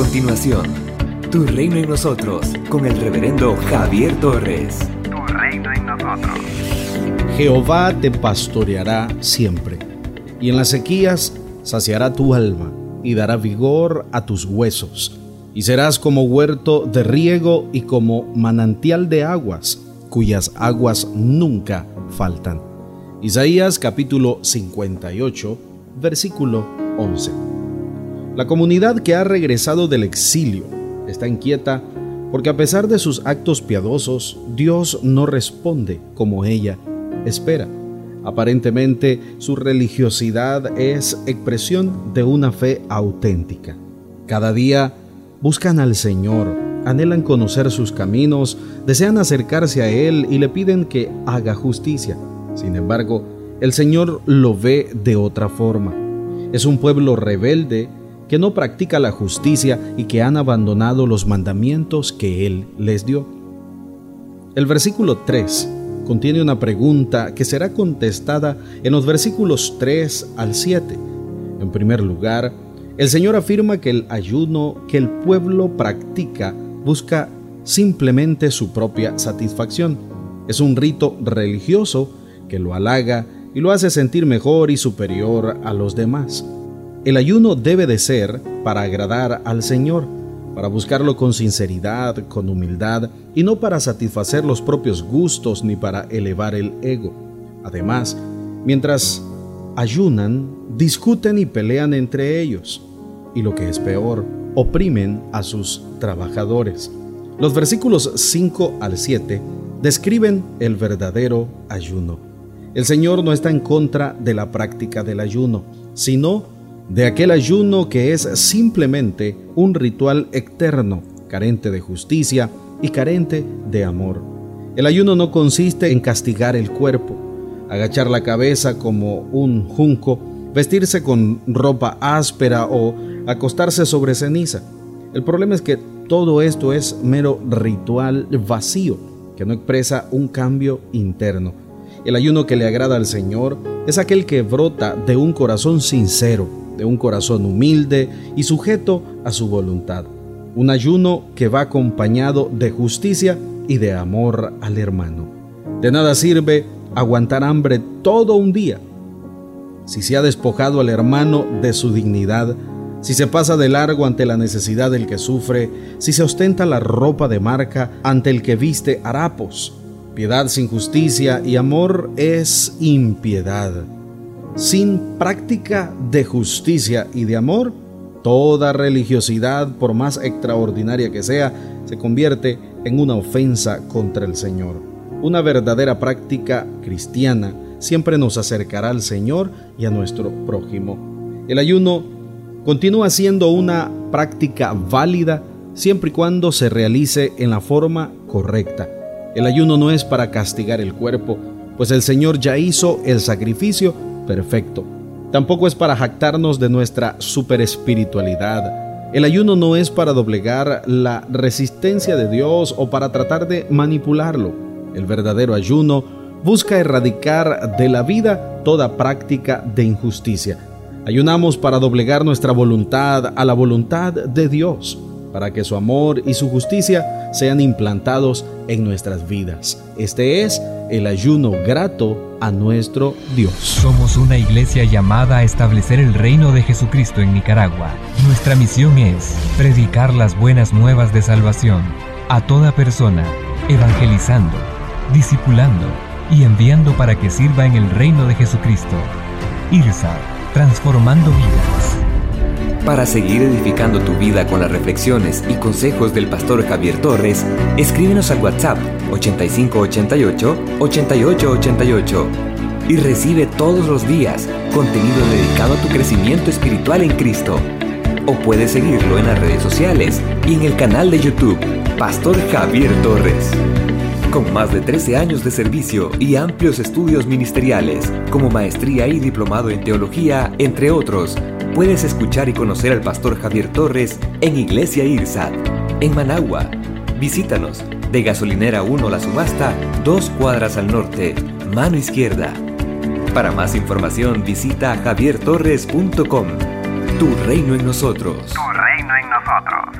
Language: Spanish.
continuación, Tu Reino en Nosotros, con el reverendo Javier Torres. Tu Reino en Nosotros. Jehová te pastoreará siempre, y en las sequías saciará tu alma y dará vigor a tus huesos, y serás como huerto de riego y como manantial de aguas, cuyas aguas nunca faltan. Isaías capítulo 58, versículo 11. La comunidad que ha regresado del exilio está inquieta porque a pesar de sus actos piadosos, Dios no responde como ella espera. Aparentemente, su religiosidad es expresión de una fe auténtica. Cada día buscan al Señor, anhelan conocer sus caminos, desean acercarse a Él y le piden que haga justicia. Sin embargo, el Señor lo ve de otra forma. Es un pueblo rebelde que no practica la justicia y que han abandonado los mandamientos que Él les dio. El versículo 3 contiene una pregunta que será contestada en los versículos 3 al 7. En primer lugar, el Señor afirma que el ayuno que el pueblo practica busca simplemente su propia satisfacción. Es un rito religioso que lo halaga y lo hace sentir mejor y superior a los demás. El ayuno debe de ser para agradar al Señor para buscarlo con sinceridad, con humildad y no para satisfacer los propios gustos ni para elevar el ego. Además, mientras ayunan, discuten y pelean entre ellos, y lo que es peor, oprimen a sus trabajadores. Los versículos 5 al 7 describen el verdadero ayuno. El Señor no está en contra de la práctica del ayuno, sino de aquel ayuno que es simplemente un ritual eterno, carente de justicia y carente de amor. El ayuno no consiste en castigar el cuerpo, agachar la cabeza como un junco, vestirse con ropa áspera o acostarse sobre ceniza. El problema es que todo esto es mero ritual vacío, que no expresa un cambio interno. El ayuno que le agrada al Señor es aquel que brota de un corazón sincero, de un corazón humilde y sujeto a su voluntad. Un ayuno que va acompañado de justicia y de amor al hermano. De nada sirve aguantar hambre todo un día si se ha despojado al hermano de su dignidad, si se pasa de largo ante la necesidad del que sufre, si se ostenta la ropa de marca ante el que viste harapos. Piedad sin justicia y amor es impiedad. Sin práctica de justicia y de amor, toda religiosidad, por más extraordinaria que sea, se convierte en una ofensa contra el Señor. Una verdadera práctica cristiana siempre nos acercará al Señor y a nuestro prójimo. El ayuno continúa siendo una práctica válida siempre y cuando se realice en la forma correcta. El ayuno no es para castigar el cuerpo, pues el Señor ya hizo el sacrificio perfecto. Tampoco es para jactarnos de nuestra superespiritualidad. El ayuno no es para doblegar la resistencia de Dios o para tratar de manipularlo. El verdadero ayuno busca erradicar de la vida toda práctica de injusticia. Ayunamos para doblegar nuestra voluntad a la voluntad de Dios, para que su amor y su justicia sean implantados en nuestras vidas. Este es el ayuno grato a nuestro Dios. Somos una iglesia llamada a establecer el reino de Jesucristo en Nicaragua. Nuestra misión es predicar las buenas nuevas de salvación a toda persona, evangelizando, discipulando y enviando para que sirva en el reino de Jesucristo. IRSA, transformando vidas. Para seguir edificando tu vida con las reflexiones y consejos del pastor Javier Torres, escríbenos al WhatsApp 8588-8888 y recibe todos los días contenido dedicado a tu crecimiento espiritual en Cristo. O puedes seguirlo en las redes sociales y en el canal de YouTube, Pastor Javier Torres. Con más de 13 años de servicio y amplios estudios ministeriales, como maestría y diplomado en teología, entre otros, puedes escuchar y conocer al pastor Javier Torres en Iglesia IRSAT, en Managua. Visítanos de Gasolinera 1 La Subasta, dos cuadras al norte, mano izquierda. Para más información visita javiertorres.com. Tu reino en nosotros. Tu reino en nosotros.